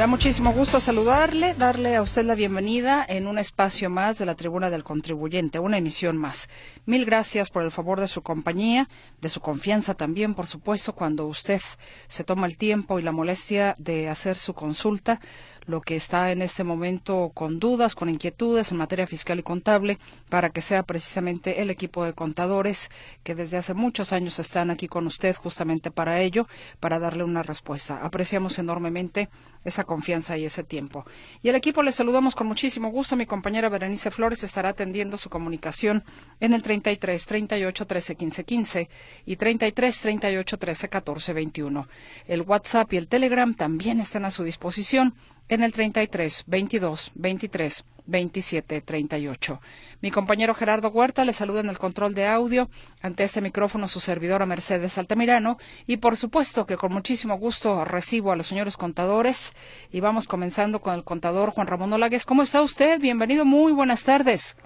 Da muchísimo gusto saludarle, darle a usted la bienvenida en un espacio más de la Tribuna del Contribuyente, una emisión más. Mil gracias por el favor de su compañía, de su confianza también, por supuesto, cuando usted se toma el tiempo y la molestia de hacer su consulta lo que está en este momento con dudas, con inquietudes en materia fiscal y contable, para que sea precisamente el equipo de contadores que desde hace muchos años están aquí con usted justamente para ello, para darle una respuesta. Apreciamos enormemente esa confianza y ese tiempo. Y el equipo le saludamos con muchísimo gusto. Mi compañera Berenice Flores estará atendiendo su comunicación en el 33 38 13 15 15 y 33 38 13 14 21. El WhatsApp y el Telegram también están a su disposición en el 33 22 23 27 38. Mi compañero Gerardo Huerta le saluda en el control de audio. Ante este micrófono su servidora Mercedes Altamirano. Y por supuesto que con muchísimo gusto recibo a los señores contadores. Y vamos comenzando con el contador Juan Ramón Olagues. ¿Cómo está usted? Bienvenido, muy buenas tardes.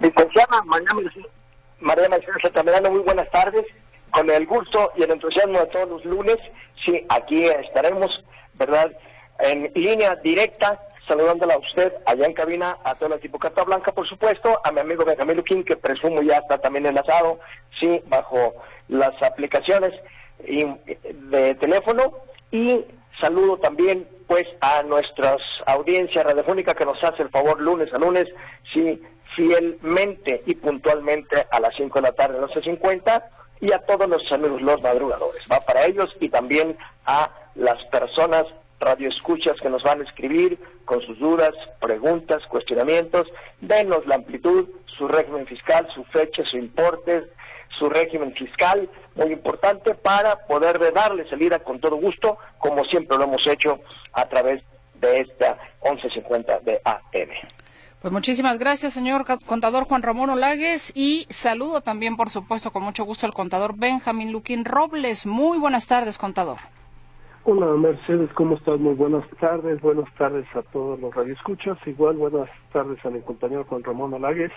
Licenciada María Mercedes Altamirano, muy buenas tardes. Con el gusto y el entusiasmo de todos los lunes, sí, aquí estaremos, ¿verdad? En línea directa, saludándola a usted allá en cabina, a todo el equipo Carta Blanca, por supuesto, a mi amigo Benjamín Luquín, que presumo ya está también enlazado, sí, bajo las aplicaciones de teléfono, y saludo también, pues, a nuestras audiencias radiofónica que nos hace el favor lunes a lunes, sí, fielmente y puntualmente a las 5 de la tarde, 12.50, y a todos los amigos los madrugadores, va para ellos y también a las personas radioescuchas que nos van a escribir con sus dudas, preguntas, cuestionamientos. Denos la amplitud, su régimen fiscal, su fecha, su importe, su régimen fiscal, muy importante para poder darle salida con todo gusto, como siempre lo hemos hecho a través de esta 1150 de AM. Pues muchísimas gracias, señor contador Juan Ramón Olagues, y saludo también, por supuesto, con mucho gusto al contador Benjamín Luquín Robles. Muy buenas tardes, contador. Hola Mercedes, ¿cómo estás? Muy buenas tardes, buenas tardes a todos los radioescuchas, igual buenas tardes a mi compañero Juan Ramón Alagues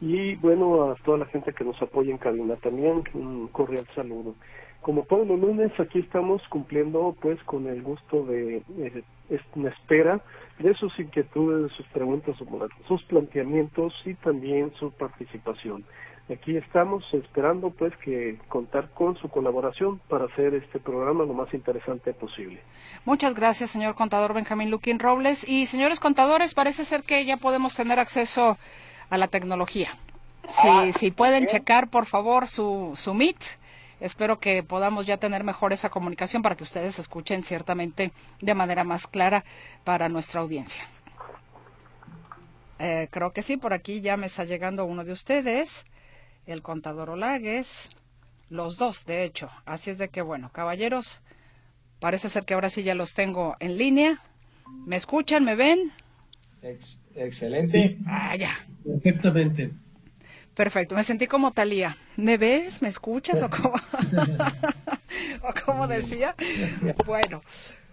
y bueno a toda la gente que nos apoya en cabina también, un cordial saludo. Como todos los lunes aquí estamos cumpliendo pues con el gusto de, de, de espera de sus inquietudes, de sus preguntas, sus planteamientos y también su participación. Aquí estamos esperando pues que contar con su colaboración para hacer este programa lo más interesante posible. Muchas gracias, señor contador Benjamín Luquín Robles. Y señores contadores, parece ser que ya podemos tener acceso a la tecnología. Si, ah, si pueden checar, por favor, su, su Meet. Espero que podamos ya tener mejor esa comunicación para que ustedes escuchen ciertamente de manera más clara para nuestra audiencia. Eh, creo que sí, por aquí ya me está llegando uno de ustedes el contador Olagues, los dos, de hecho. Así es de que, bueno, caballeros, parece ser que ahora sí ya los tengo en línea. ¿Me escuchan? ¿Me ven? excelente. Ah, ya. Perfectamente. Perfecto, me sentí como Talía. ¿Me ves? ¿Me escuchas? ¿O cómo, ¿O cómo decía? Bueno,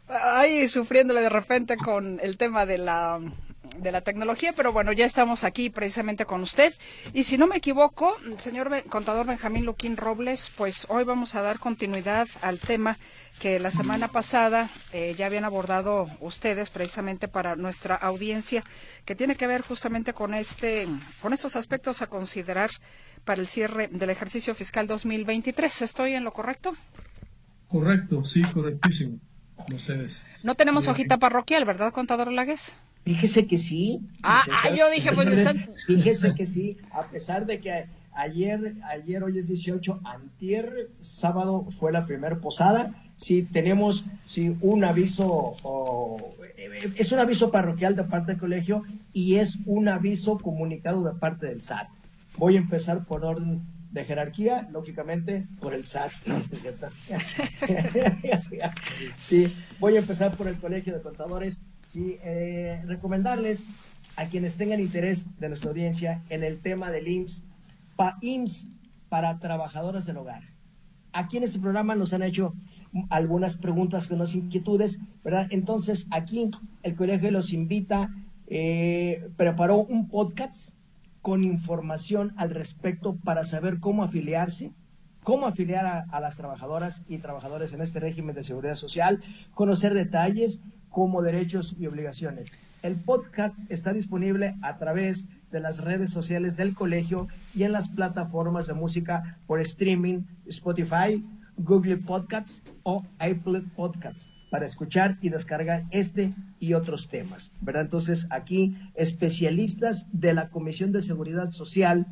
ahí sufriéndole de repente con el tema de la de la tecnología, pero bueno, ya estamos aquí precisamente con usted. Y si no me equivoco, señor contador Benjamín Luquín Robles, pues hoy vamos a dar continuidad al tema que la semana pasada eh, ya habían abordado ustedes precisamente para nuestra audiencia, que tiene que ver justamente con este, con estos aspectos a considerar para el cierre del ejercicio fiscal 2023. ¿Estoy en lo correcto? Correcto, sí, correctísimo. Mercedes. No tenemos hojita parroquial, ¿verdad, contador Lagues? Fíjese que sí. Ah, ah yo dije, pues están... Fíjese que sí, a pesar de que ayer, ayer hoy es 18, antier, sábado fue la primera posada, sí tenemos sí, un aviso, eh, es un aviso parroquial de parte del colegio y es un aviso comunicado de parte del SAT. Voy a empezar por orden de jerarquía, lógicamente por el SAT. sí, voy a empezar por el colegio de contadores sí, eh, recomendarles a quienes tengan interés de nuestra audiencia en el tema del IMSS, pa, IMSS para trabajadoras del hogar. aquí en este programa nos han hecho algunas preguntas, unas inquietudes, ¿verdad? Entonces, aquí el colegio los invita, eh, preparó un podcast con información al respecto para saber cómo afiliarse, cómo afiliar a, las trabajadoras y trabajadores en este régimen de seguridad social, conocer detalles como derechos y obligaciones. El podcast está disponible a través de las redes sociales del colegio y en las plataformas de música por streaming, Spotify, Google Podcasts o Apple Podcasts para escuchar y descargar este y otros temas, ¿verdad? Entonces, aquí especialistas de la Comisión de Seguridad Social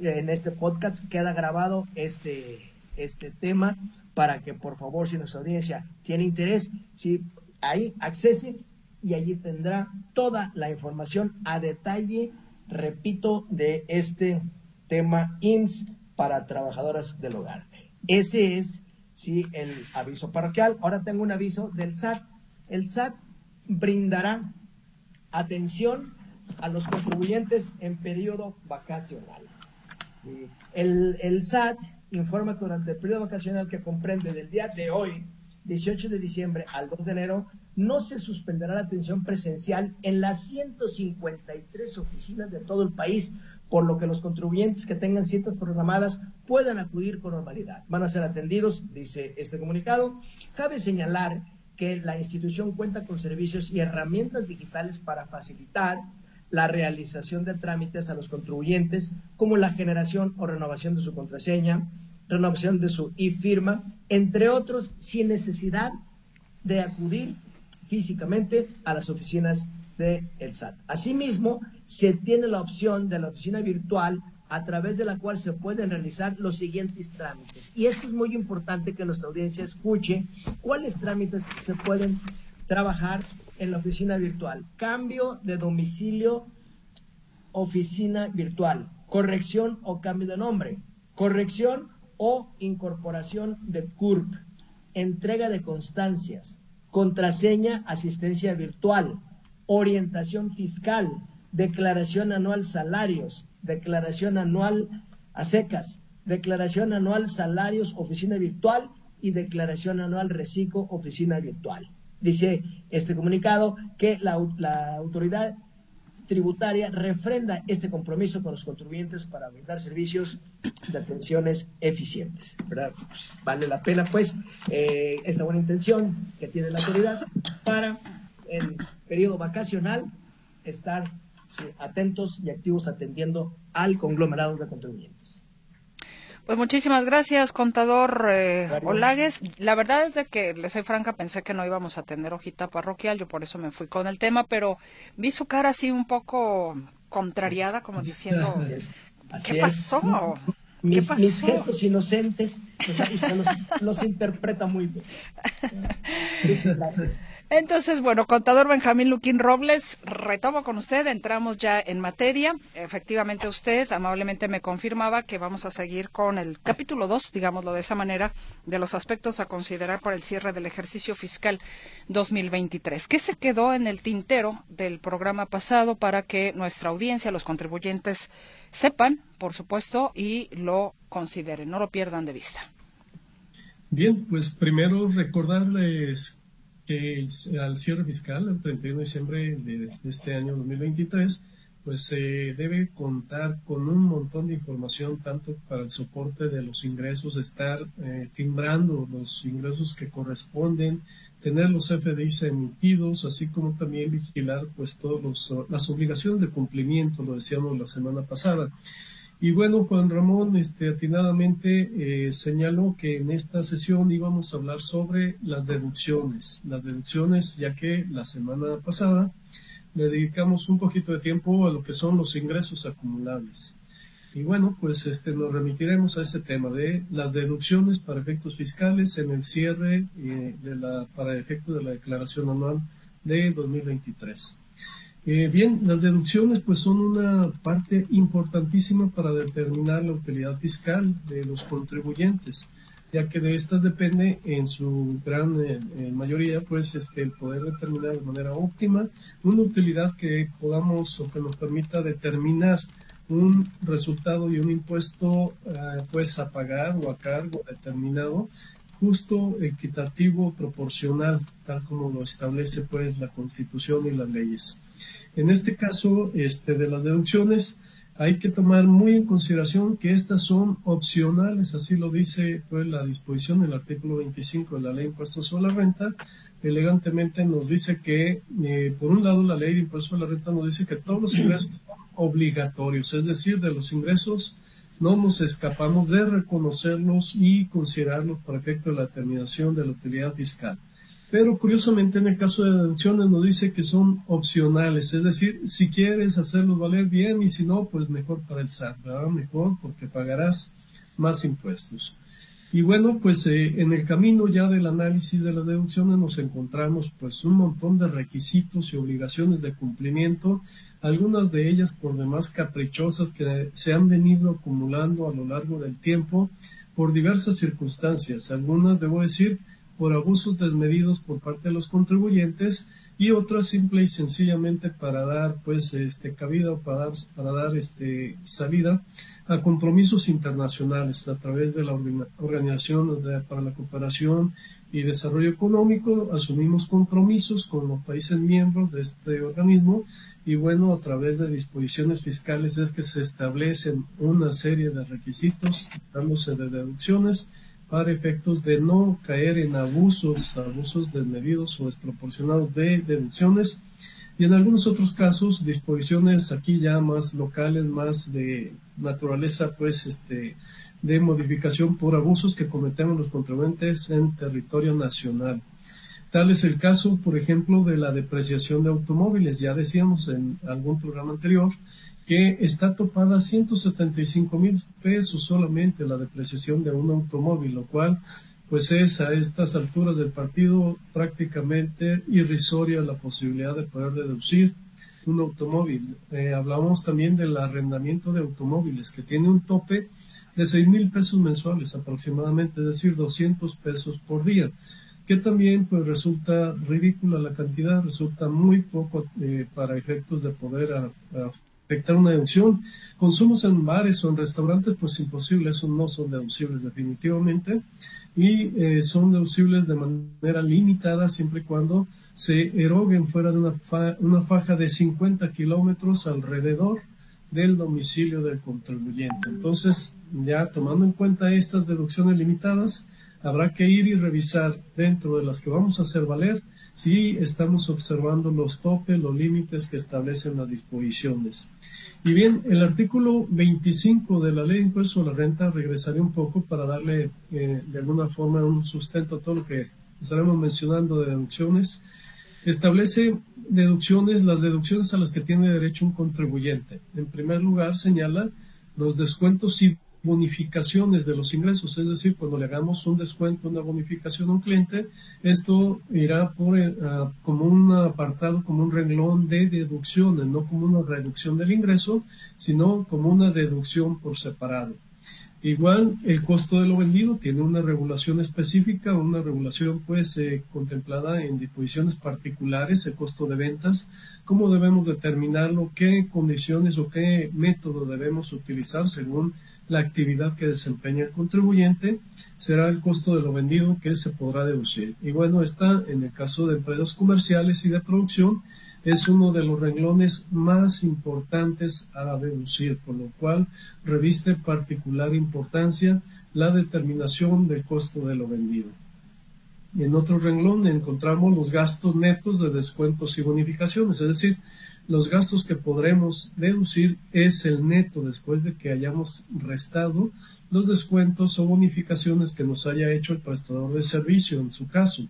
en este podcast queda grabado este, este tema para que por favor, si nuestra audiencia tiene interés, si ahí accese y allí tendrá toda la información a detalle, repito, de este tema INS para trabajadoras del hogar. Ese es sí, el aviso parroquial. Ahora tengo un aviso del SAT. El SAT brindará atención a los contribuyentes en periodo vacacional. El, el SAT informa que durante el periodo vacacional que comprende del día de hoy, 18 de diciembre al 2 de enero, no se suspenderá la atención presencial en las 153 oficinas de todo el país por lo que los contribuyentes que tengan citas programadas puedan acudir con normalidad. Van a ser atendidos, dice este comunicado. Cabe señalar que la institución cuenta con servicios y herramientas digitales para facilitar la realización de trámites a los contribuyentes, como la generación o renovación de su contraseña, renovación de su e-firma, entre otros, sin necesidad de acudir físicamente a las oficinas del SAT. Asimismo, se tiene la opción de la oficina virtual a través de la cual se pueden realizar los siguientes trámites. Y esto es muy importante que nuestra audiencia escuche cuáles trámites se pueden trabajar en la oficina virtual. Cambio de domicilio, oficina virtual. Corrección o cambio de nombre. Corrección o incorporación de CURP. Entrega de constancias. Contraseña, asistencia virtual orientación fiscal, declaración anual salarios, declaración anual a secas, declaración anual salarios oficina virtual y declaración anual reciclo oficina virtual. Dice este comunicado que la, autoridad tributaria refrenda este compromiso con los contribuyentes para brindar servicios de atenciones eficientes. Pues, vale la pena, pues, eh, esta buena intención que tiene la autoridad para en periodo vacacional, estar atentos y activos atendiendo al conglomerado de contribuyentes. Pues muchísimas gracias, contador eh, Olagues. La verdad es de que, le soy franca, pensé que no íbamos a tener hojita parroquial, yo por eso me fui con el tema, pero vi su cara así un poco contrariada, como diciendo, ¿qué pasó? Mis, mis, gestos inocentes los, los interpreta muy bien. Muchas gracias. Entonces, bueno, contador Benjamín Luquín Robles, retomo con usted, entramos ya en materia. Efectivamente, usted amablemente me confirmaba que vamos a seguir con el capítulo 2, digámoslo de esa manera, de los aspectos a considerar para el cierre del ejercicio fiscal 2023. ¿Qué se quedó en el tintero del programa pasado para que nuestra audiencia, los contribuyentes, sepan, por supuesto, y lo consideren, no lo pierdan de vista? Bien, pues primero recordarles que al cierre fiscal, el 31 de diciembre de, este año 2023, pues se debe contar con un montón de información tanto para el soporte de los ingresos, estar eh, timbrando los ingresos que corresponden, tener los FDIs emitidos, así como también vigilar pues todas las obligaciones de cumplimiento, lo decíamos la semana pasada. Y bueno, Juan Ramón este, atinadamente eh, señaló que en esta sesión íbamos a hablar sobre las deducciones. Las deducciones, ya que la semana pasada le dedicamos un poquito de tiempo a lo que son los ingresos acumulables. Y bueno, pues este, nos remitiremos a ese tema de las deducciones para efectos fiscales en el cierre eh, de la, para efectos de la declaración anual de 2023. Eh, bien, las deducciones pues son una parte importantísima para determinar la utilidad fiscal de los contribuyentes, ya que de estas depende en su gran eh, mayoría pues este, el poder determinar de manera óptima una utilidad que podamos o que nos permita determinar un resultado y un impuesto eh, pues a pagar o a cargo determinado justo, equitativo, proporcional, tal como lo establece pues la Constitución y las leyes. En este caso, este, de las deducciones, hay que tomar muy en consideración que estas son opcionales, así lo dice pues, la disposición del artículo 25 de la Ley de Impuestos sobre la Renta. Elegantemente nos dice que, eh, por un lado, la Ley de Impuestos sobre la Renta nos dice que todos los ingresos son obligatorios, es decir, de los ingresos no nos escapamos de reconocerlos y considerarlos para efecto de la determinación de la utilidad fiscal. Pero curiosamente en el caso de deducciones nos dice que son opcionales, es decir, si quieres hacerlos valer bien y si no, pues mejor para el SAT, ¿verdad? Mejor porque pagarás más impuestos. Y bueno, pues eh, en el camino ya del análisis de las deducciones nos encontramos pues un montón de requisitos y obligaciones de cumplimiento algunas de ellas por demás caprichosas que se han venido acumulando a lo largo del tiempo por diversas circunstancias, algunas, debo decir, por abusos desmedidos por parte de los contribuyentes y otras simple y sencillamente para dar pues este cabida o para dar, para dar este salida a compromisos internacionales a través de la Organización para la Cooperación y Desarrollo Económico asumimos compromisos con los países miembros de este organismo y bueno, a través de disposiciones fiscales es que se establecen una serie de requisitos, dándose de deducciones para efectos de no caer en abusos, abusos desmedidos o desproporcionados de deducciones y en algunos otros casos disposiciones aquí ya más locales, más de naturaleza pues este de modificación por abusos que cometemos los contribuyentes en territorio nacional. Tal es el caso, por ejemplo, de la depreciación de automóviles. Ya decíamos en algún programa anterior que está topada a 175 mil pesos solamente la depreciación de un automóvil, lo cual pues es a estas alturas del partido prácticamente irrisoria la posibilidad de poder deducir un automóvil. Eh, hablamos también del arrendamiento de automóviles que tiene un tope de 6 mil pesos mensuales aproximadamente, es decir, 200 pesos por día que también pues resulta ridícula la cantidad, resulta muy poco eh, para efectos de poder afectar una deducción. Consumos en bares o en restaurantes, pues imposible, esos no son deducibles definitivamente y eh, son deducibles de manera limitada siempre y cuando se eroguen fuera de una, una faja de 50 kilómetros alrededor del domicilio del contribuyente. Entonces, ya tomando en cuenta estas deducciones limitadas, habrá que ir y revisar dentro de las que vamos a hacer valer si estamos observando los topes, los límites que establecen las disposiciones. Y bien, el artículo 25 de la ley de impuesto a la renta regresaré un poco para darle eh, de alguna forma un sustento a todo lo que estaremos mencionando de deducciones. Establece deducciones, las deducciones a las que tiene derecho un contribuyente. En primer lugar, señala los descuentos y bonificaciones de los ingresos, es decir, cuando le hagamos un descuento, una bonificación a un cliente, esto irá por, eh, como un apartado, como un renglón de deducciones, no como una reducción del ingreso, sino como una deducción por separado. Igual, el costo de lo vendido tiene una regulación específica, una regulación pues eh, contemplada en disposiciones particulares, el costo de ventas, cómo debemos determinarlo, qué condiciones o qué método debemos utilizar según la actividad que desempeña el contribuyente será el costo de lo vendido que se podrá deducir. Y bueno, está en el caso de empresas comerciales y de producción, es uno de los renglones más importantes a deducir, por lo cual reviste particular importancia la determinación del costo de lo vendido. En otro renglón encontramos los gastos netos de descuentos y bonificaciones, es decir, los gastos que podremos deducir es el neto después de que hayamos restado los descuentos o bonificaciones que nos haya hecho el prestador de servicio en su caso.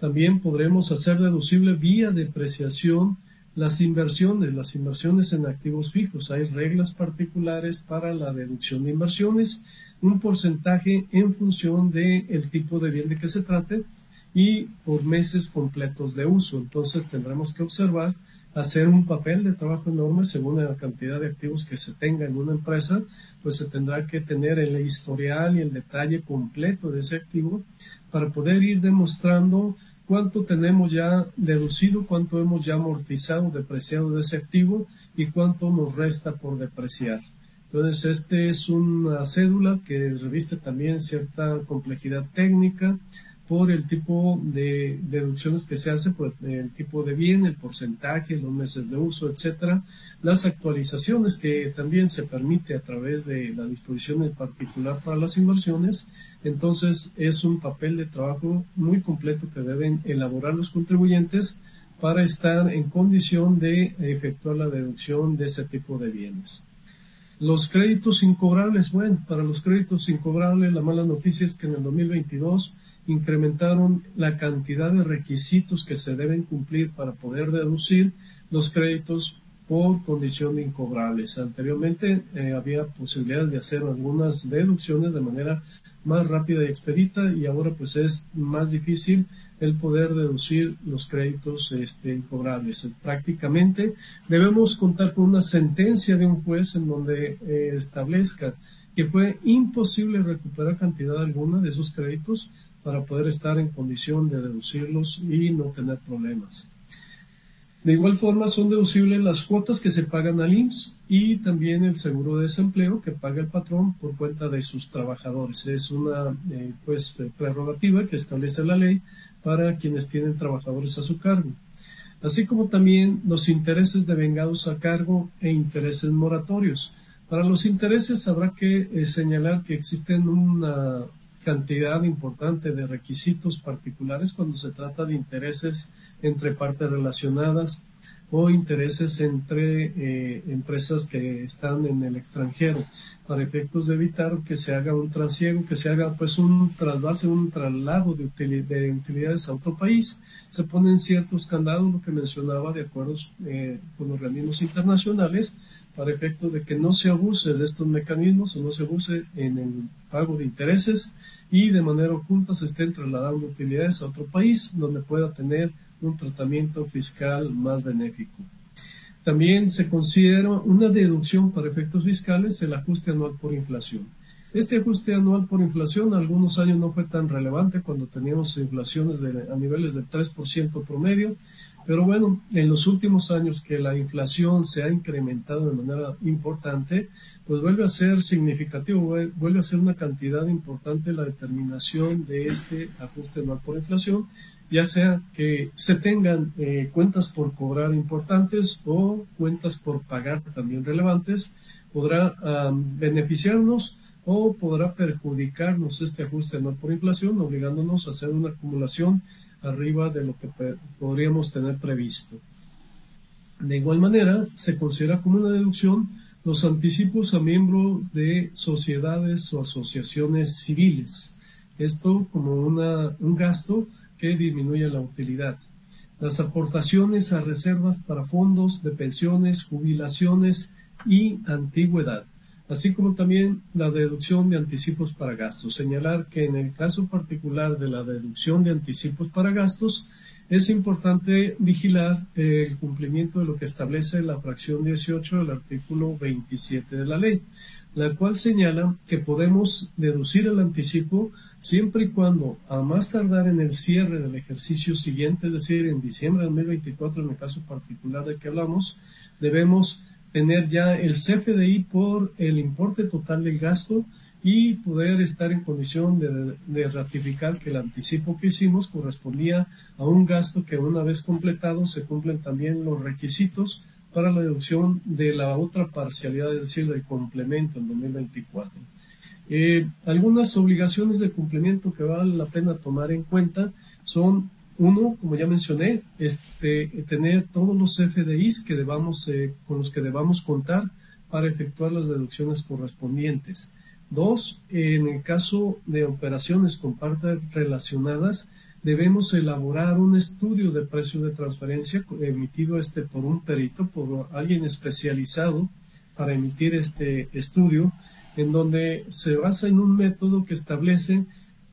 También podremos hacer deducible vía depreciación las inversiones, las inversiones en activos fijos. Hay reglas particulares para la deducción de inversiones, un porcentaje en función del el tipo de bien de que se trate y por meses completos de uso. Entonces tendremos que observar hacer un papel de trabajo enorme según la cantidad de activos que se tenga en una empresa, pues se tendrá que tener el historial y el detalle completo de ese activo para poder ir demostrando cuánto tenemos ya deducido, cuánto hemos ya amortizado, depreciado de ese activo y cuánto nos resta por depreciar. Entonces, este es una cédula que reviste también cierta complejidad técnica por el tipo de deducciones que se hace, por el tipo de bien, el porcentaje, los meses de uso, etcétera, las actualizaciones que también se permite a través de la disposición en particular para las inversiones. Entonces, es un papel de trabajo muy completo que deben elaborar los contribuyentes para estar en condición de efectuar la deducción de ese tipo de bienes. Los créditos incobrables, bueno, para los créditos incobrables la mala noticia es que en el 2022 incrementaron la cantidad de requisitos que se deben cumplir para poder deducir los créditos por condición de incobrables. Anteriormente eh, había posibilidades de hacer algunas deducciones de manera más rápida y expedita y ahora pues es más difícil el poder deducir los créditos este, incobrables. Prácticamente debemos contar con una sentencia de un juez en donde eh, establezca que fue imposible recuperar cantidad alguna de esos créditos para poder estar en condición de deducirlos y no tener problemas. De igual forma son deducibles las cuotas que se pagan al IMSS y también el seguro de desempleo que paga el patrón por cuenta de sus trabajadores. Es una eh, pues, prerrogativa que establece la ley para quienes tienen trabajadores a su cargo. Así como también los intereses de vengados a cargo e intereses moratorios. Para los intereses habrá que eh, señalar que existen una cantidad importante de requisitos particulares cuando se trata de intereses entre partes relacionadas o intereses entre eh, empresas que están en el extranjero para efectos de evitar que se haga un trasiego, que se haga pues un trasvase, un traslado de, utilidades a otro país. Se ponen ciertos candados, lo que mencionaba, de acuerdos eh, con organismos internacionales, para efectos de que no se abuse de estos mecanismos o no se abuse en el pago de intereses y de manera oculta se estén trasladando utilidades a otro país donde pueda tener un tratamiento fiscal más benéfico. También se considera una deducción para efectos fiscales el ajuste anual por inflación. Este ajuste anual por inflación algunos años no fue tan relevante cuando teníamos inflaciones a niveles del 3% promedio, pero bueno, en los últimos años que la inflación se ha incrementado de manera importante, pues vuelve a ser significativo, vuelve a ser una cantidad importante la determinación de este ajuste anual por inflación, ya sea que se tengan eh, cuentas por cobrar importantes o cuentas por pagar también relevantes, podrá beneficiarnos o podrá perjudicarnos este ajuste anual por inflación, obligándonos a hacer una acumulación arriba de lo que podríamos tener previsto. De igual manera, se considera como una deducción los anticipos a miembros de sociedades o asociaciones civiles. Esto como un gasto que disminuye la utilidad. Las aportaciones a reservas para fondos de pensiones, jubilaciones y antigüedad así como también la deducción de anticipos para gastos. Señalar que en el caso particular de la deducción de anticipos para gastos, es importante vigilar el cumplimiento de lo que establece la fracción 18 del artículo 27 de la ley, la cual señala que podemos deducir el anticipo siempre y cuando, a más tardar en el cierre del ejercicio siguiente, es decir, en diciembre de 2024, en el caso particular de que hablamos, debemos tener ya el CFDI por el importe total del gasto y poder estar en condición de, ratificar que el anticipo que hicimos correspondía a un gasto que una vez completado se cumplen también los requisitos para la deducción de la otra parcialidad, es decir, del complemento en 2024. Eh, algunas obligaciones de cumplimiento que vale la pena tomar en cuenta son uno, como ya mencioné, este, tener todos los FDIs que debamos, eh, con los que debamos contar para efectuar las deducciones correspondientes. Dos, en el caso de operaciones con partes relacionadas, debemos elaborar un estudio de precio de transferencia emitido este por un perito, por alguien especializado para emitir este estudio, en donde se basa en un método que establece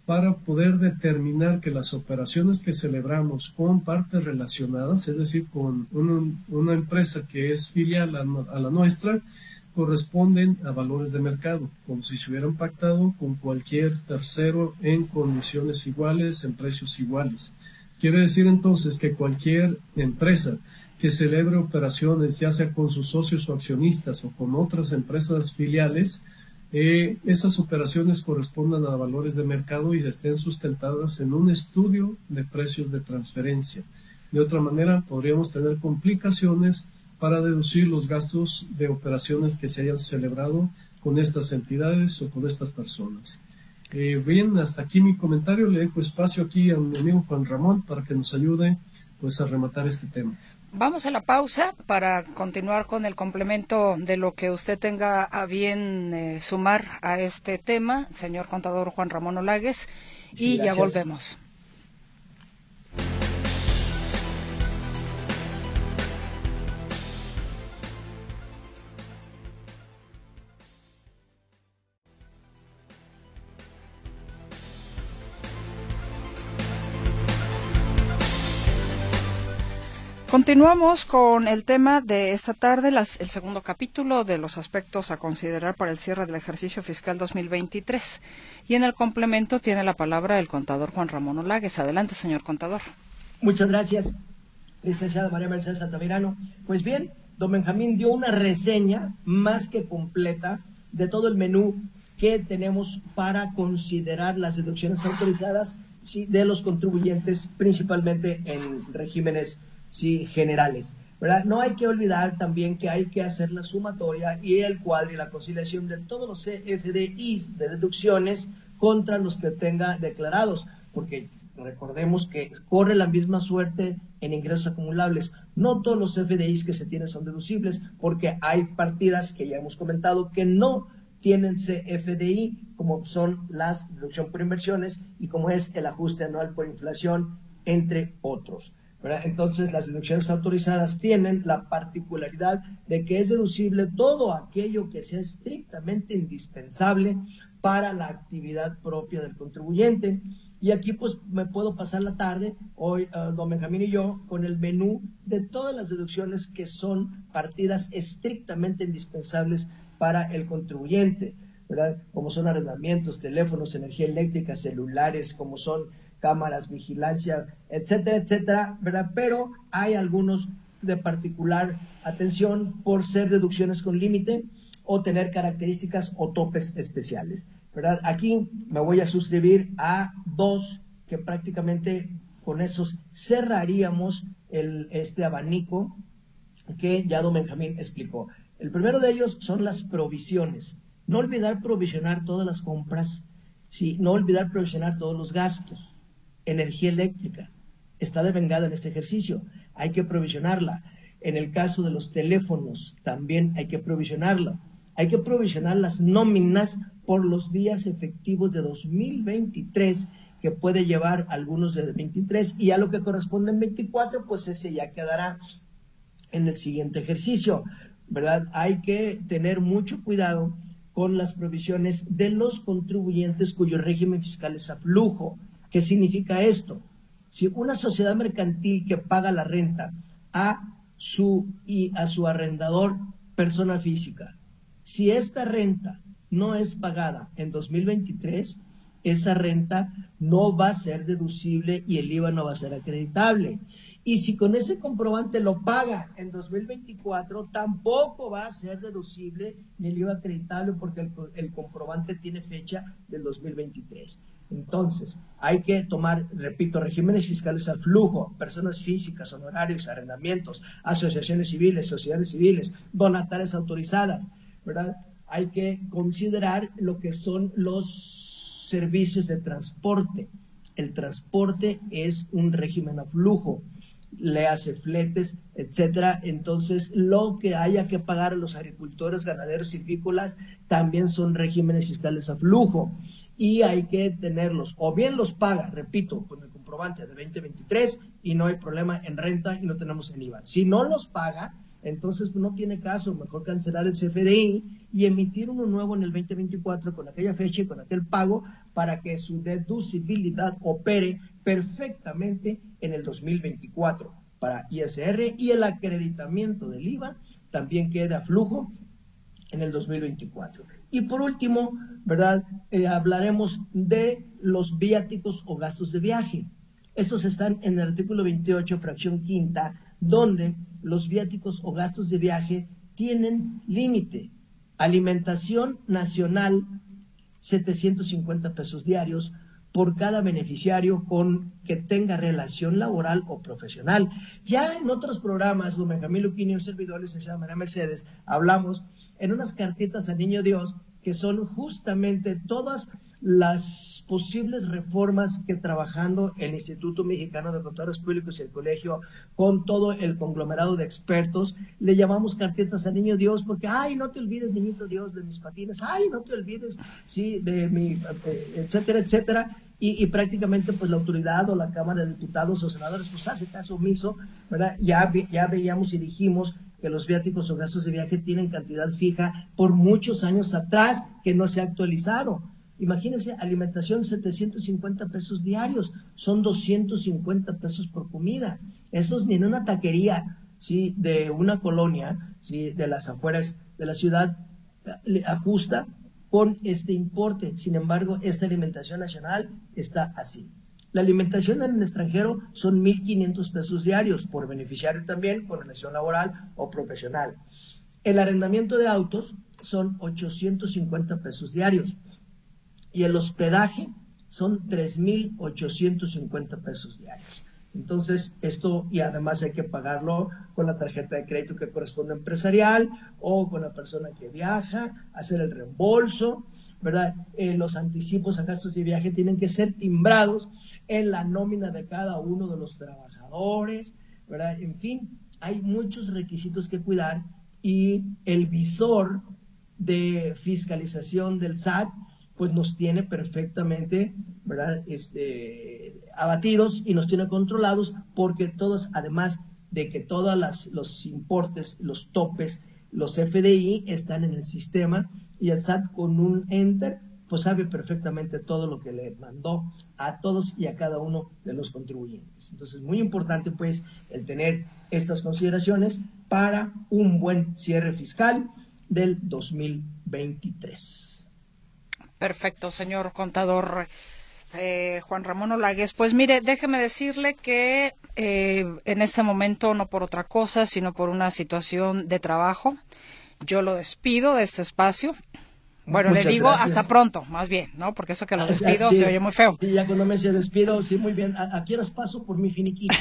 para poder determinar que las operaciones que celebramos con partes relacionadas, es decir, con una, empresa que es filial a, la nuestra, corresponden a valores de mercado, como si se hubieran pactado con cualquier tercero en condiciones iguales, en precios iguales. Quiere decir entonces que cualquier empresa que celebre operaciones, ya sea con sus socios o accionistas o con otras empresas filiales, eh, esas operaciones correspondan a valores de mercado y estén sustentadas en un estudio de precios de transferencia. De otra manera, podríamos tener complicaciones para deducir los gastos de operaciones que se hayan celebrado con estas entidades o con estas personas. Eh, bien, hasta aquí mi comentario. Le dejo espacio aquí a mi amigo Juan Ramón para que nos ayude pues a rematar este tema. Vamos a la pausa para continuar con el complemento de lo que usted tenga a bien eh, sumar a este tema, señor contador Juan Ramón Olagues, y ya volvemos. Continuamos con el tema de esta tarde, el segundo capítulo de los aspectos a considerar para el cierre del ejercicio fiscal 2023. Y en el complemento tiene la palabra el contador Juan Ramón Olagues. Adelante, señor contador. Muchas gracias, licenciada María Mercedes Altamirano. Pues bien, don Benjamín dio una reseña más que completa de todo el menú que tenemos para considerar las deducciones autorizadas de los contribuyentes, principalmente en regímenes sí, generales. ¿verdad? No hay que olvidar también que hay que hacer la sumatoria y el cuadro y la conciliación de todos los CFDIs de deducciones contra los que tenga declarados, porque recordemos que corre la misma suerte en ingresos acumulables. No todos los CFDIs que se tienen son deducibles, porque hay partidas que ya hemos comentado que no tienen CFDI, como son las deducción por inversiones y como es el ajuste anual por inflación, entre otros. Entonces, las deducciones autorizadas tienen la particularidad de que es deducible todo aquello que sea estrictamente indispensable para la actividad propia del contribuyente. Y aquí pues me puedo pasar la tarde, hoy uh, don Benjamín y yo, con el menú de todas las deducciones que son partidas estrictamente indispensables para el contribuyente, ¿verdad? Como son arrendamientos, teléfonos, energía eléctrica, celulares, como son cámaras, vigilancia, etcétera, etcétera, ¿verdad? Pero hay algunos de particular atención por ser deducciones con límite o tener características o topes especiales, ¿verdad? Aquí me voy a suscribir a dos que prácticamente con esos cerraríamos el, este abanico que ya don Benjamín explicó. El primero de ellos son las provisiones. No olvidar provisionar todas las compras, ¿sí? no olvidar provisionar todos los gastos energía eléctrica. Está devengada en este ejercicio. Hay que provisionarla. En el caso de los teléfonos, también hay que provisionarla. Hay que provisionar las nóminas por los días efectivos de 2023, que puede llevar algunos de 23, y a lo que corresponde en 24, pues ese ya quedará en el siguiente ejercicio, ¿verdad? Hay que tener mucho cuidado con las provisiones de los contribuyentes cuyo régimen fiscal es a flujo. ¿Qué significa esto? Si una sociedad mercantil que paga la renta a su, y a su arrendador persona física, si esta renta no es pagada en 2023, esa renta no va a ser deducible y el IVA no va a ser acreditable. Y si con ese comprobante lo paga en 2024, tampoco va a ser deducible ni el IVA acreditable porque el, el comprobante tiene fecha del 2023. Entonces, hay que tomar, repito, regímenes fiscales al flujo, personas físicas, honorarios, arrendamientos, asociaciones civiles, sociedades civiles, donatarias autorizadas, ¿verdad? Hay que considerar lo que son los servicios de transporte. El transporte es un régimen a flujo, le hace fletes, etcétera. Entonces, lo que haya que pagar a los agricultores, ganaderos silvícolas también son regímenes fiscales a flujo y hay que tenerlos. O bien los paga, repito, con el comprobante de 2023 y no hay problema en renta y no tenemos en IVA. Si no los paga, entonces no tiene caso, mejor cancelar el CFDI y emitir uno nuevo en el 2024 con aquella fecha y con aquel pago para que su deducibilidad opere perfectamente en el 2024 para ISR y el acreditamiento del IVA también queda a flujo en el 2024. Y por último, ¿verdad? Eh, hablaremos de los viáticos o gastos de viaje. Estos están en el artículo 28, fracción quinta, donde los viáticos o gastos de viaje tienen límite. Alimentación nacional, 750 pesos diarios por cada beneficiario con que tenga relación laboral o profesional. Ya en otros programas, don Benjamín Luquini, un servidor, licenciada María Mercedes, hablamos en unas cartitas al Niño Dios que son justamente todas las posibles reformas que trabajando el Instituto Mexicano de Contadores Públicos y el colegio con todo el conglomerado de expertos, le llamamos cartitas al niño Dios porque, ay, no te olvides, niñito Dios, de mis patines, ay, no te olvides, sí, de mi, eh, etcétera, etcétera. Y, prácticamente pues la autoridad o la Cámara de Diputados o senadores pues hace caso omiso, ¿verdad? Ya, ya veíamos y dijimos que los viáticos o gastos de viaje tienen cantidad fija por muchos años atrás que no se ha actualizado. Imagínense, alimentación 750 pesos diarios, son 250 pesos por comida. Eso es ni en una taquería, ¿sí? De una colonia, ¿sí? De las afueras de la ciudad, le ajusta con este importe. Sin embargo, esta alimentación nacional está así. La alimentación en el extranjero son 1.500 pesos diarios por beneficiario también con relación laboral o profesional. El arrendamiento de autos son 850 pesos diarios y el hospedaje son 3.850 pesos diarios. Entonces, esto y además hay que pagarlo con la tarjeta de crédito que corresponde empresarial o con la persona que viaja, hacer el reembolso, ¿verdad? Eh, los anticipos a gastos de viaje tienen que ser timbrados en la nómina de cada uno de los trabajadores, ¿verdad? En fin, hay muchos requisitos que cuidar y el visor de fiscalización del SAT pues nos tiene perfectamente, ¿verdad? Este, abatidos y nos tiene controlados porque todos, además de que todos los importes, los topes, los FDI están en el sistema y el SAT con un enter pues sabe perfectamente todo lo que le mandó a todos y a cada uno de los contribuyentes. Entonces, muy importante pues el tener estas consideraciones para un buen cierre fiscal del 2023. Perfecto, señor contador. Eh, Juan Ramón Olagues. Pues mire, déjeme decirle que eh, en este momento, no por otra cosa, sino por una situación de trabajo, yo lo despido de este espacio. Bueno, le digo hasta pronto, más bien, ¿no? Porque eso que lo ah, despido se oye muy feo. Sí, ya cuando me dice despido, sí, muy bien. Aquí qué paso por mi finiquito?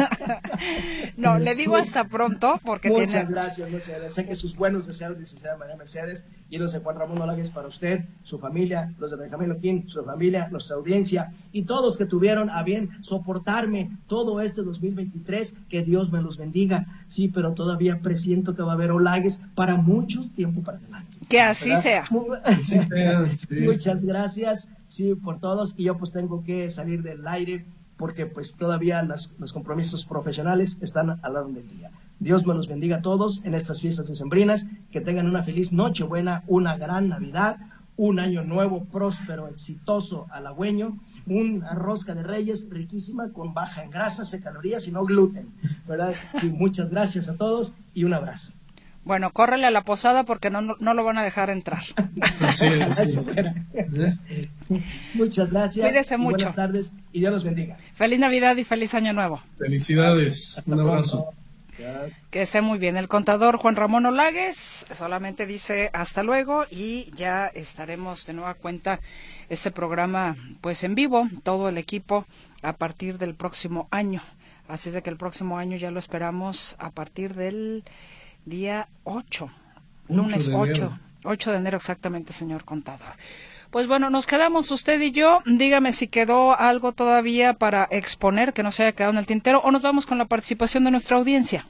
no, le digo hasta pronto porque muchas tiene... gracias, muchas gracias. Sé que sus buenos deseos, licenciada María Mercedes, y los de Juan Ramón Olagues para usted, su familia, los de Benjamín Loquín, su familia, nuestra audiencia, y todos que tuvieron a bien soportarme todo este 2023, que Dios me los bendiga. Sí, pero todavía presiento que va a haber Olagues para mucho tiempo para adelante. Que así sea. Muchas gracias, sí, por todos. Y yo pues tengo que salir del aire porque pues todavía los compromisos profesionales están al lado del día. Dios me los bendiga a todos en estas fiestas decembrinas, que tengan una feliz noche buena, una gran Navidad, un año nuevo, próspero, exitoso, halagüeño, una rosca de reyes riquísima con baja en grasas, y calorías y no gluten, ¿verdad? Sí, muchas gracias a todos y un abrazo. Bueno, córrele a la posada porque no, no, lo van a dejar entrar. Muchas gracias. Cuídese mucho. Buenas tardes y Dios los bendiga. Feliz Navidad y feliz Año Nuevo. Felicidades. Un abrazo. Que esté muy bien. El contador Juan Ramón Olagues solamente dice hasta luego y ya estaremos de nueva cuenta este programa pues en vivo, todo el equipo a partir del próximo año. Así es de que el próximo año ya lo esperamos a partir del día 8, lunes 8, 8 de enero exactamente, señor contador. Pues bueno, nos quedamos usted y yo. Dígame si quedó algo todavía para exponer que no se haya quedado en el tintero o nos vamos con la participación de nuestra audiencia.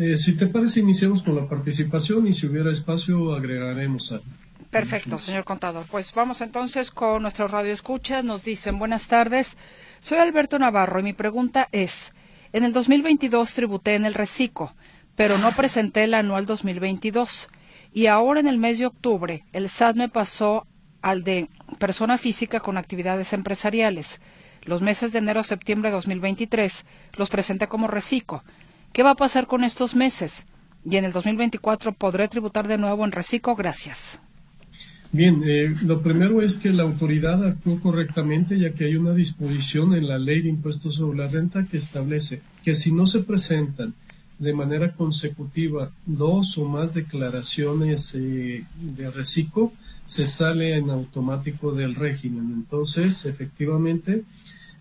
Eh, si te parece, iniciamos con la participación y si hubiera espacio agregaremos algo. Perfecto, señor contador. Pues vamos entonces con nuestro radio escucha. Nos dicen buenas tardes. Soy Alberto Navarro y mi pregunta es, en el 2022 tributé en el reciclo pero no presenté el anual 2022. Y ahora en el mes de octubre, el SAT me pasó al de persona física con actividades empresariales. Los meses de enero a septiembre de 2023 los presenté como reciclo. ¿Qué va a pasar con estos meses? Y en el 2024 podré tributar de nuevo en reciclo. Gracias. Bien, eh, lo primero es que la autoridad actuó correctamente ya que hay una disposición en la ley de impuestos sobre la renta que establece que si no se presentan de manera consecutiva dos o más declaraciones eh, de reciclo, se sale en automático del régimen. Entonces, efectivamente,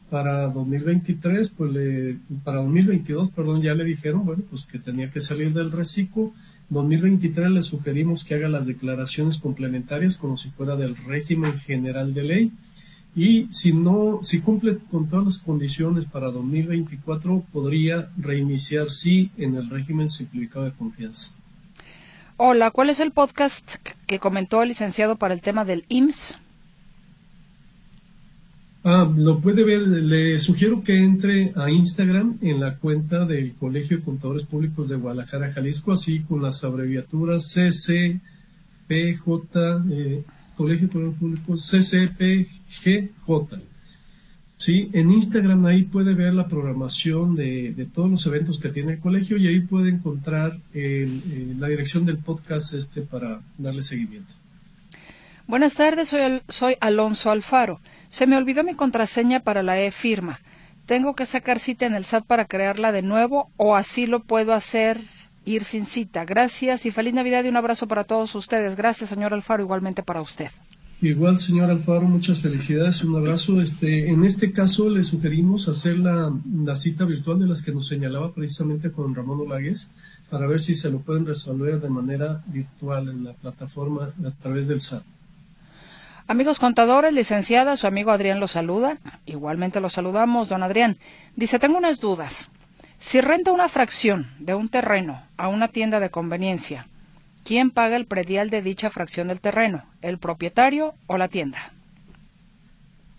para 2023, pues le, para 2022, perdón, ya le dijeron, bueno, pues que tenía que salir del reciclo 2023 le sugerimos que haga las declaraciones complementarias como si fuera del régimen general de ley y si no, si cumple con todas las condiciones para 2024 podría reiniciar sí en el régimen simplificado de confianza. Hola, ¿cuál es el podcast que comentó el licenciado para el tema del IMSS? Ah, lo puede ver, le sugiero que entre a Instagram en la cuenta del Colegio de Contadores Públicos de Guadalajara, Jalisco, así con las abreviaturas CCPJ, eh, Colegio de Contadores Públicos, CCPGJ. Sí, en Instagram ahí puede ver la programación de, todos los eventos que tiene el colegio y ahí puede encontrar eh, la dirección del podcast este para darle seguimiento. Buenas tardes, soy, soy Alonso Alfaro. Se me olvidó mi contraseña para la e-firma. ¿Tengo que sacar cita en el SAT para crearla de nuevo o así lo puedo hacer ir sin cita? Gracias y feliz Navidad y un abrazo para todos ustedes. Gracias, señor Alfaro, igualmente para usted. Igual, señor Alfaro, muchas felicidades, un abrazo. Este, en este caso, le sugerimos hacer la, la, cita virtual de las que nos señalaba precisamente con Ramón Olagues para ver si se lo pueden resolver de manera virtual en la plataforma a través del SAT. Amigos contadores, licenciada, su amigo Adrián lo saluda. Igualmente lo saludamos, don Adrián. Dice, tengo unas dudas. Si renta una fracción de un terreno a una tienda de conveniencia, ¿quién paga el predial de dicha fracción del terreno? ¿El propietario o la tienda?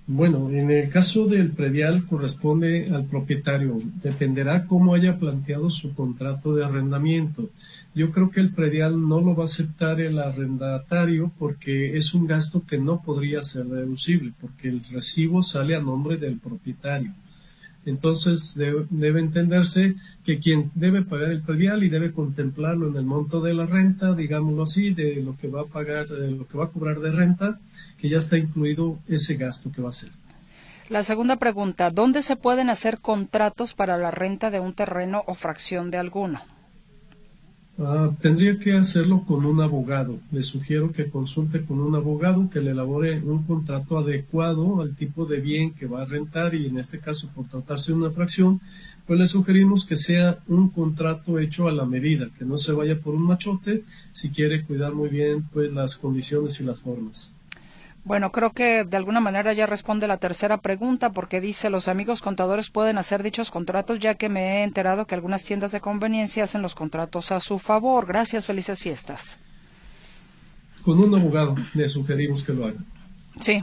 Bueno, en el caso del predial corresponde al propietario. Dependerá cómo haya planteado su contrato de arrendamiento. Yo creo que el predial no lo va a aceptar el arrendatario porque es un gasto que no podría ser deducible, porque el recibo sale a nombre del propietario. Entonces debe, entenderse que quien debe pagar el predial y debe contemplarlo en el monto de la renta, digámoslo así, de lo que va a pagar, de lo que va a cobrar de renta, que ya está incluido ese gasto que va a hacer. La segunda pregunta, ¿dónde se pueden hacer contratos para la renta de un terreno o fracción de alguno? Ah, tendría que hacerlo con un abogado. Le sugiero que consulte con un abogado que le elabore un contrato adecuado al tipo de bien que va a rentar y en este caso por tratarse de una fracción, pues le sugerimos que sea un contrato hecho a la medida, que no se vaya por un machote si quiere cuidar muy bien pues las condiciones y las formas. Bueno, creo que de alguna manera ya responde la tercera pregunta porque dice los amigos contadores pueden hacer dichos contratos ya que me he enterado que algunas tiendas de conveniencia hacen los contratos a su favor. Gracias, felices fiestas. Con un abogado le sugerimos que lo haga. Sí,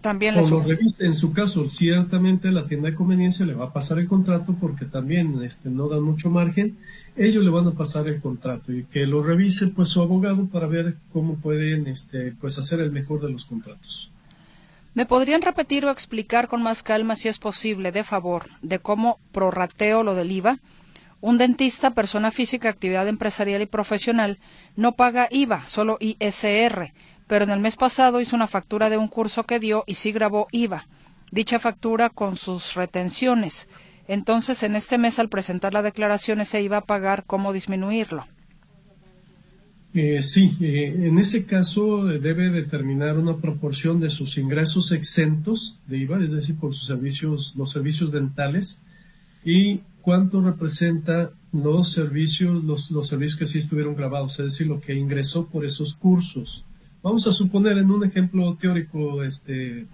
también le lo reviste, en su caso, ciertamente la tienda de conveniencia le va a pasar el contrato porque también este, no dan mucho margen ellos le van a pasar el contrato y que lo revise pues su abogado para ver cómo pueden este, pues hacer el mejor de los contratos. ¿Me podrían repetir o explicar con más calma, si es posible, de favor, de cómo prorrateo lo del IVA? Un dentista, persona física, actividad empresarial y profesional, no paga IVA, solo ISR, pero en el mes pasado hizo una factura de un curso que dio y sí grabó IVA. Dicha factura con sus retenciones. Entonces, en este mes, al presentar la declaración, se iba a pagar cómo disminuirlo. Eh, sí, eh, en ese caso eh, debe determinar una proporción de sus ingresos exentos de IVA, es decir, por sus servicios, los servicios dentales, y cuánto representa los servicios, los, servicios que sí estuvieron grabados, es decir, lo que ingresó por esos cursos. Vamos a suponer en un ejemplo teórico, este,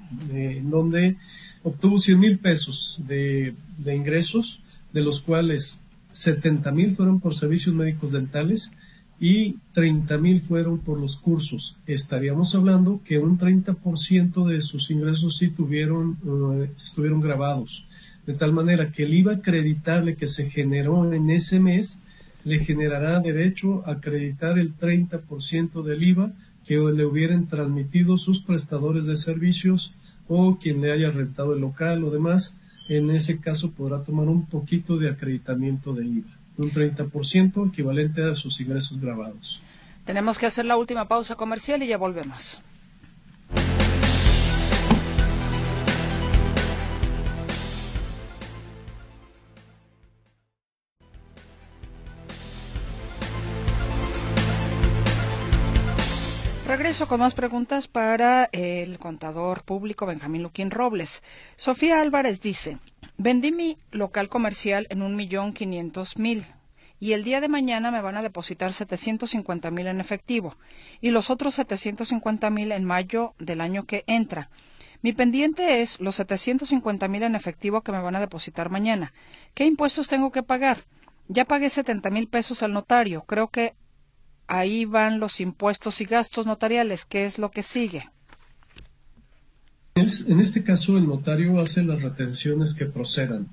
donde obtuvo 100 mil pesos de, ingresos, de los cuales 70 mil fueron por servicios médicos dentales y 30 mil fueron por los cursos. Estaríamos hablando que un 30% de sus ingresos sí tuvieron, eh, estuvieron grabados. De tal manera que el IVA acreditable que se generó en ese mes le generará derecho a acreditar el 30% del IVA que le hubieran transmitido sus prestadores de servicios o quien le haya rentado el local o demás, en ese caso podrá tomar un poquito de acreditamiento de IVA, un 30% equivalente a sus ingresos grabados. Tenemos que hacer la última pausa comercial y ya volvemos. Regreso con más preguntas para el contador público Benjamín Luquín Robles. Sofía Álvarez dice, vendí mi local comercial en un millón quinientos mil y el día de mañana me van a depositar 750 mil en efectivo y los otros 750 mil en mayo del año que entra. Mi pendiente es los 750 mil en efectivo que me van a depositar mañana. ¿Qué impuestos tengo que pagar? Ya pagué 70 mil pesos al notario. Creo que ahí van los impuestos y gastos notariales. ¿Qué es lo que sigue? En este caso, el notario hace las retenciones que procedan.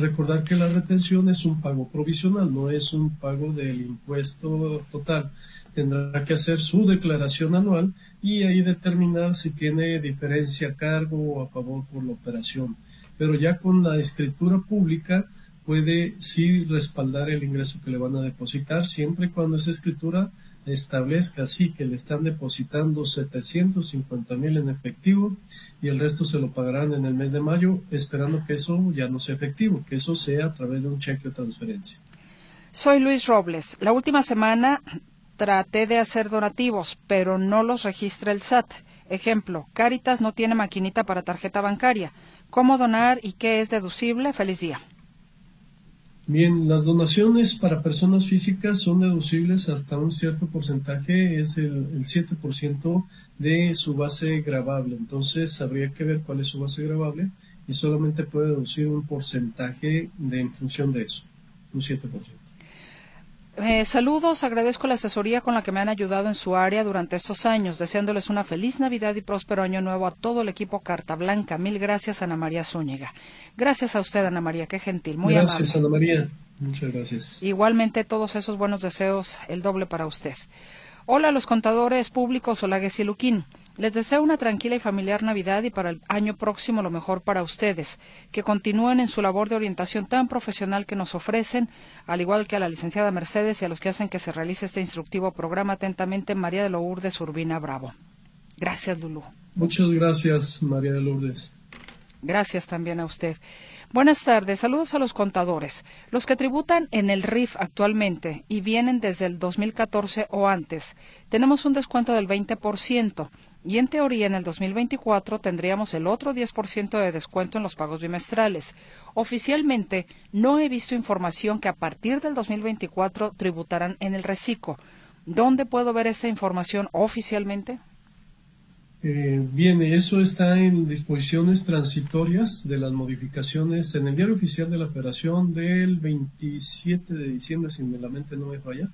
Recordar que la retención es un pago provisional, no es un pago del impuesto total. Tendrá que hacer su declaración anual y ahí determinar si tiene diferencia a cargo o a favor por la operación. Pero ya con la escritura pública puede sí respaldar el ingreso que le van a depositar siempre y cuando esa escritura establezca así que le están depositando 750 mil en efectivo y el resto se lo pagarán en el mes de mayo, esperando que eso ya no sea efectivo, que eso sea a través de un cheque o transferencia. Soy Luis Robles. La última semana traté de hacer donativos, pero no los registra el SAT. Ejemplo, Caritas no tiene maquinita para tarjeta bancaria. ¿Cómo donar y qué es deducible? Feliz día. Bien, las donaciones para personas físicas son deducibles hasta un cierto porcentaje, es el, el 7% de su base gravable. Entonces, habría que ver cuál es su base gravable y solamente puede deducir un porcentaje de, en función de eso, un 7%. Eh, saludos, agradezco la asesoría con la que me han ayudado en su área durante estos años, deseándoles una feliz Navidad y próspero año nuevo a todo el equipo Carta Blanca. Mil gracias, Ana María Zúñiga. Gracias a usted, Ana María, qué gentil, muy amable. Gracias, Ana María. Muchas gracias. Igualmente, todos esos buenos deseos, el doble para usted. Hola, los contadores públicos Olagues y Luquín. Les deseo una tranquila y familiar Navidad y para el año próximo lo mejor para ustedes, que continúen en su labor de orientación tan profesional que nos ofrecen, al igual que a la licenciada Mercedes y a los que hacen que se realice este instructivo programa atentamente María de Lourdes Urbina Bravo. Gracias, Lulú. Muchas gracias, María de Lourdes. Gracias también a usted. Buenas tardes, saludos a los contadores. Los que tributan en el RIF actualmente y vienen desde el 2014 o antes, tenemos un descuento del 20% y en teoría en el 2024 tendríamos el otro 10% de descuento en los pagos bimestrales. Oficialmente no he visto información que a partir del 2024 tributarán en el reciclo. ¿Dónde puedo ver esta información oficialmente? Eh, bien, eso está en disposiciones transitorias de las modificaciones en el diario oficial de la Federación del 27 de diciembre, si me la mente no me falla,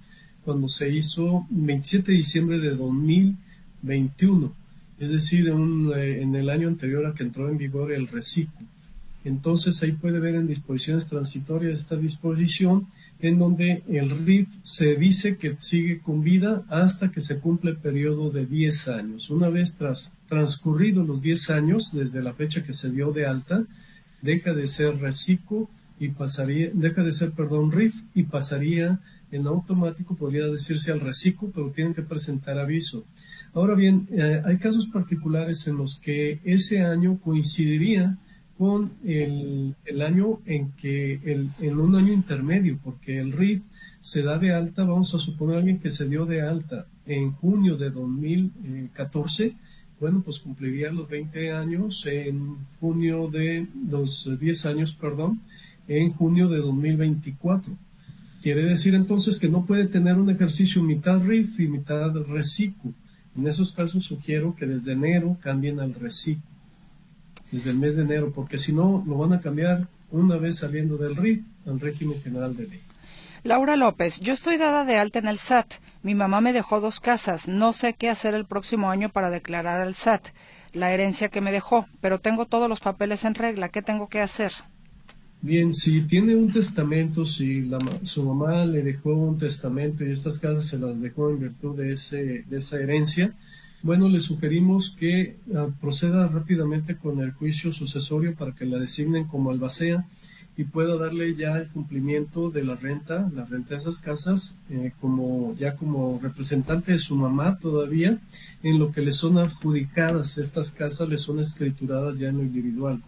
cuando se hizo 27 de diciembre de 2021, es decir, en, eh, en el año anterior a que entró en vigor el reciclo. Entonces ahí puede ver en disposiciones transitorias esta disposición en donde el RIF se dice que sigue con vida hasta que se cumple el periodo de 10 años. Una vez tras, transcurridos los 10 años desde la fecha que se dio de alta, deja de ser reciclo y pasaría, deja de ser, perdón, RIF y pasaría en automático, podría decirse al reciclo, pero tienen que presentar aviso. Ahora bien, eh, hay casos particulares en los que ese año coincidiría con el, año en que, el, en un año intermedio, porque el RIF se da de alta, vamos a suponer alguien que se dio de alta en junio de 2014, bueno, pues cumpliría los 20 años en junio de los 10 años, perdón, en junio de 2024. Quiere decir entonces que no puede tener un ejercicio mitad RIF y mitad reciclo. En esos casos sugiero que desde enero cambien al reciclo desde el mes de enero, porque si no, lo van a cambiar una vez saliendo del RIT al régimen general de ley. Laura López, yo estoy dada de alta en el SAT. Mi mamá me dejó dos casas. No sé qué hacer el próximo año para declarar al SAT la herencia que me dejó, pero tengo todos los papeles en regla. ¿Qué tengo que hacer? Bien, si tiene un testamento, si la, su mamá le dejó un testamento y estas casas se las dejó en virtud de, ese, de esa herencia, bueno, le sugerimos que ah, proceda rápidamente con el juicio sucesorio para que la designen como albacea y pueda darle ya el cumplimiento de la renta, la renta de esas casas, eh, como ya como representante de su mamá todavía, en lo que le son adjudicadas estas casas, le son escrituradas ya en lo individual,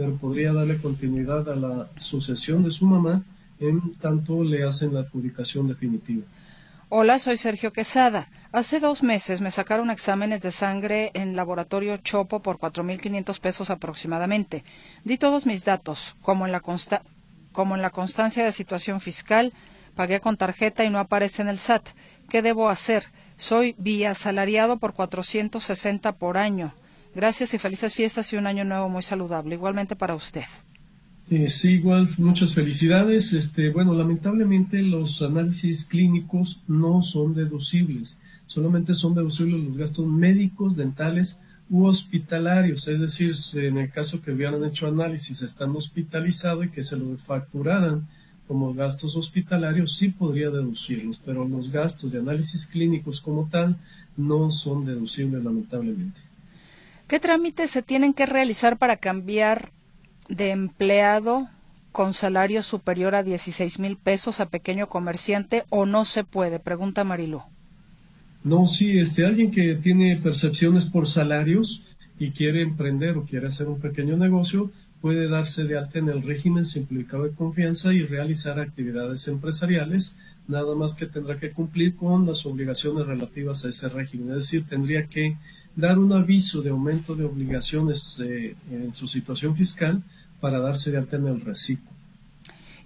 pero podría darle continuidad a la sucesión de su mamá en tanto le hacen la adjudicación definitiva. Hola, soy Sergio Quesada. Hace dos meses me sacaron exámenes de sangre en laboratorio Chopo por 4.500 pesos aproximadamente. Di todos mis datos, como en, la como en la constancia de situación fiscal, pagué con tarjeta y no aparece en el SAT. ¿Qué debo hacer? Soy vía asalariado por 460 por año. Gracias y felices fiestas y un año nuevo muy saludable. Igualmente para usted. Eh, sí, igual, muchas felicidades. Este, bueno, lamentablemente los análisis clínicos no son deducibles. Solamente son deducibles los gastos médicos, dentales u hospitalarios. Es decir, en el caso que hubieran hecho análisis están hospitalizados y que se lo facturaran como gastos hospitalarios, sí podría deducirlos, pero los gastos de análisis clínicos como tal no son deducibles, lamentablemente. ¿Qué trámites se tienen que realizar para cambiar de empleado con salario superior a 16 mil pesos a pequeño comerciante o no se puede? Pregunta Marilú. No, sí, este, alguien que tiene percepciones por salarios y quiere emprender o quiere hacer un pequeño negocio, puede darse de alta en el régimen simplificado de confianza y realizar actividades empresariales, nada más que tendrá que cumplir con las obligaciones relativas a ese régimen, es decir, tendría que dar un aviso de aumento de obligaciones eh, en su situación fiscal para darse de alta en el reciclo.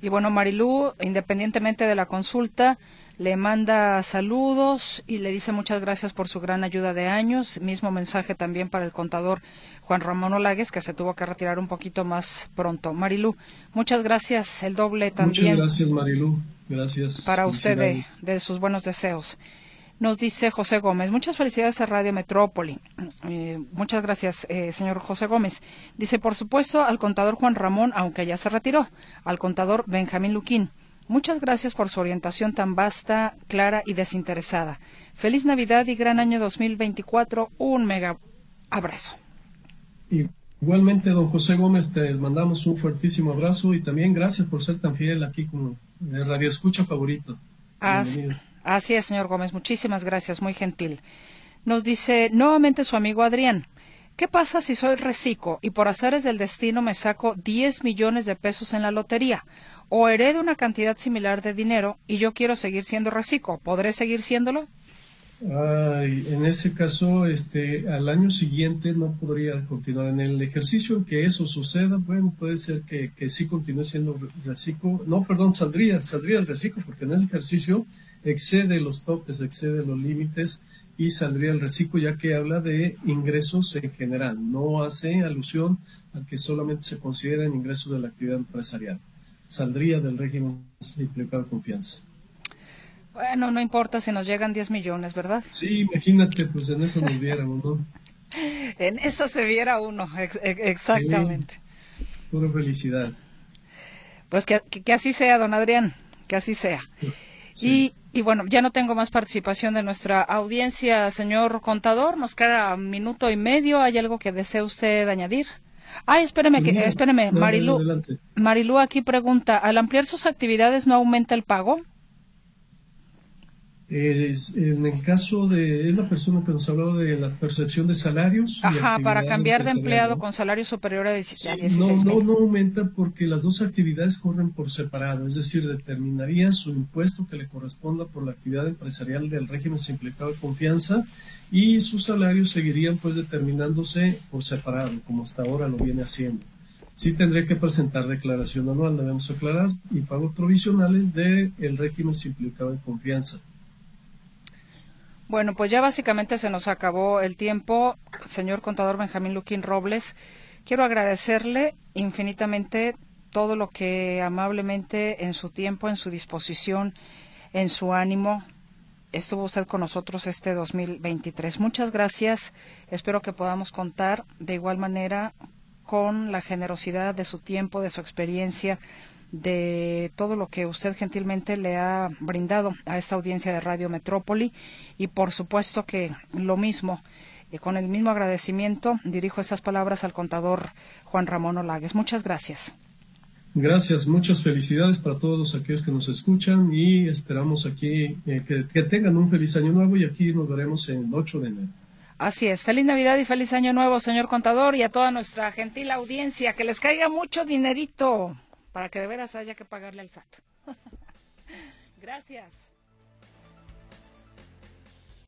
Y bueno, Marilú, independientemente de la consulta, le manda saludos y le dice muchas gracias por su gran ayuda de años. Mismo mensaje también para el contador Juan Ramón Olagues, que se tuvo que retirar un poquito más pronto. Marilú, muchas gracias, el doble también. Muchas gracias, Marilú. Gracias. Para usted de, sus buenos deseos. Nos dice José Gómez, muchas felicidades a Radio Metrópoli. Eh, muchas gracias, eh, señor José Gómez. Dice, por supuesto, al contador Juan Ramón, aunque ya se retiró, al contador Benjamín Luquín. Muchas gracias por su orientación tan vasta, clara y desinteresada. Feliz Navidad y gran año 2024. Un mega abrazo. Igualmente, don José Gómez, te mandamos un fuertísimo abrazo y también gracias por ser tan fiel aquí como el Radio Escucha favorito. Así, así es, señor Gómez. Muchísimas gracias, muy gentil. Nos dice nuevamente su amigo Adrián. ¿Qué pasa si soy reciclo y por azares del destino me saco 10 millones de pesos en la lotería? O heredo una cantidad similar de dinero y yo quiero seguir siendo reciclo. ¿Podré seguir siéndolo? Ay, en ese caso, este, al año siguiente no podría continuar. En el ejercicio en que eso suceda, bueno, puede ser que, que sí continúe siendo reciclo. No, perdón, saldría, saldría el reciclo, porque en ese ejercicio excede los topes, excede los límites y saldría el reciclo, ya que habla de ingresos en general. No hace alusión a que solamente se consideren ingresos de la actividad empresarial. Saldría del régimen simplificado de confianza. Bueno, no importa si nos llegan 10 millones, ¿verdad? Sí, imagínate, pues en eso nos viéramos, ¿no? en eso se viera uno, exactamente. pura felicidad. Pues que, así sea, don Adrián, que así sea. Y, y bueno, ya no tengo más participación de nuestra audiencia, señor contador. Nos queda un minuto y medio. ¿Hay algo que desee usted añadir? Ay, espéreme, que, espéreme, Marilú. Marilú aquí pregunta, ¿al ampliar sus actividades no aumenta el pago? En el caso de, es la persona que nos habló de la percepción de salarios. Ajá, para cambiar de empleado con salario superior a 16 no, no, no aumenta porque las dos actividades corren por separado, es decir, determinaría su impuesto que le corresponda por la actividad empresarial del régimen simplificado de confianza y sus salarios seguirían pues determinándose por separado, como hasta ahora lo viene haciendo. Sí tendría que presentar declaración anual, debemos aclarar, y pagos provisionales del el régimen simplificado de confianza. Bueno, pues ya básicamente se nos acabó el tiempo, señor contador Benjamín Luquín Robles. Quiero agradecerle infinitamente todo lo que amablemente en su tiempo, en su disposición, en su ánimo, estuvo usted con nosotros este 2023. Muchas gracias. Espero que podamos contar de igual manera con la generosidad de su tiempo, de su experiencia, de todo lo que usted gentilmente le ha brindado a esta audiencia de Radio Metrópoli y por supuesto que lo mismo y con el mismo agradecimiento dirijo estas palabras al contador Juan Ramón Olagues. Muchas gracias. Gracias, muchas felicidades para todos aquellos que nos escuchan y esperamos aquí eh, que, que, tengan un feliz año nuevo y aquí nos veremos el 8 de enero. Así es, feliz Navidad y feliz año nuevo, señor contador, y a toda nuestra gentil audiencia, que les caiga mucho dinerito para que de veras haya que pagarle al SAT. Gracias.